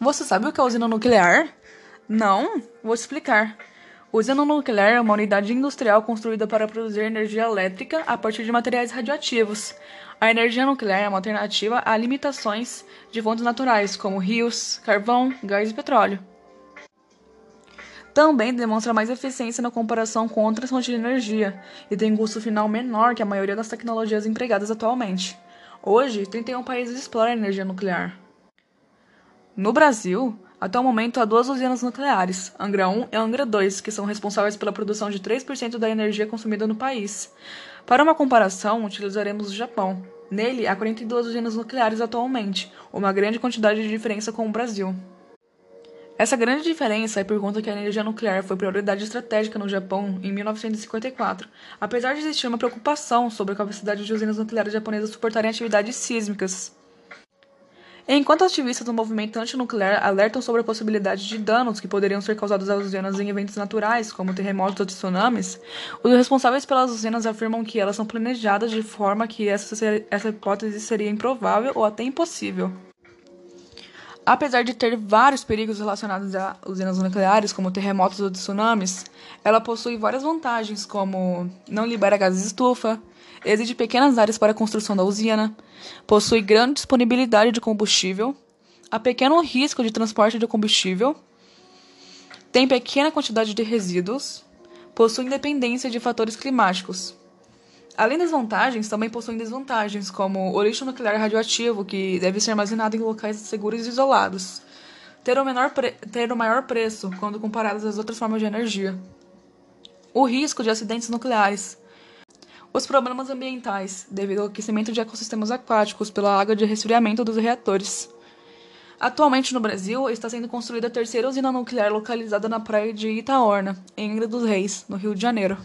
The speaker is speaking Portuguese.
Você sabe o que é usina nuclear? Não? Vou explicar. Usina nuclear é uma unidade industrial construída para produzir energia elétrica a partir de materiais radioativos. A energia nuclear é uma alternativa a limitações de fontes naturais, como rios, carvão, gás e petróleo. Também demonstra mais eficiência na comparação com outras fontes de energia e tem custo final menor que a maioria das tecnologias empregadas atualmente. Hoje, 31 países exploram energia nuclear. No Brasil, até o momento há duas usinas nucleares, Angra 1 e Angra 2, que são responsáveis pela produção de 3% da energia consumida no país. Para uma comparação, utilizaremos o Japão. Nele, há 42 usinas nucleares atualmente, uma grande quantidade de diferença com o Brasil. Essa grande diferença é por conta que a energia nuclear foi prioridade estratégica no Japão em 1954, apesar de existir uma preocupação sobre a capacidade de usinas nucleares japonesas suportarem atividades sísmicas. Enquanto ativistas do movimento antinuclear alertam sobre a possibilidade de danos que poderiam ser causados às usinas em eventos naturais, como terremotos ou tsunamis, os responsáveis pelas usinas afirmam que elas são planejadas de forma que essa, essa hipótese seria improvável ou até impossível. Apesar de ter vários perigos relacionados a usinas nucleares, como terremotos ou tsunamis, ela possui várias vantagens, como não libera gases de estufa, exige pequenas áreas para a construção da usina, possui grande disponibilidade de combustível, há pequeno risco de transporte de combustível, tem pequena quantidade de resíduos, possui independência de fatores climáticos. Além das vantagens, também possuem desvantagens, como o lixo nuclear radioativo, que deve ser armazenado em locais seguros e isolados, ter o, menor ter o maior preço quando comparados às outras formas de energia, o risco de acidentes nucleares, os problemas ambientais, devido ao aquecimento de ecossistemas aquáticos pela água de resfriamento dos reatores. Atualmente no Brasil está sendo construída a terceira usina nuclear localizada na praia de Itaorna, em Angra dos Reis, no Rio de Janeiro.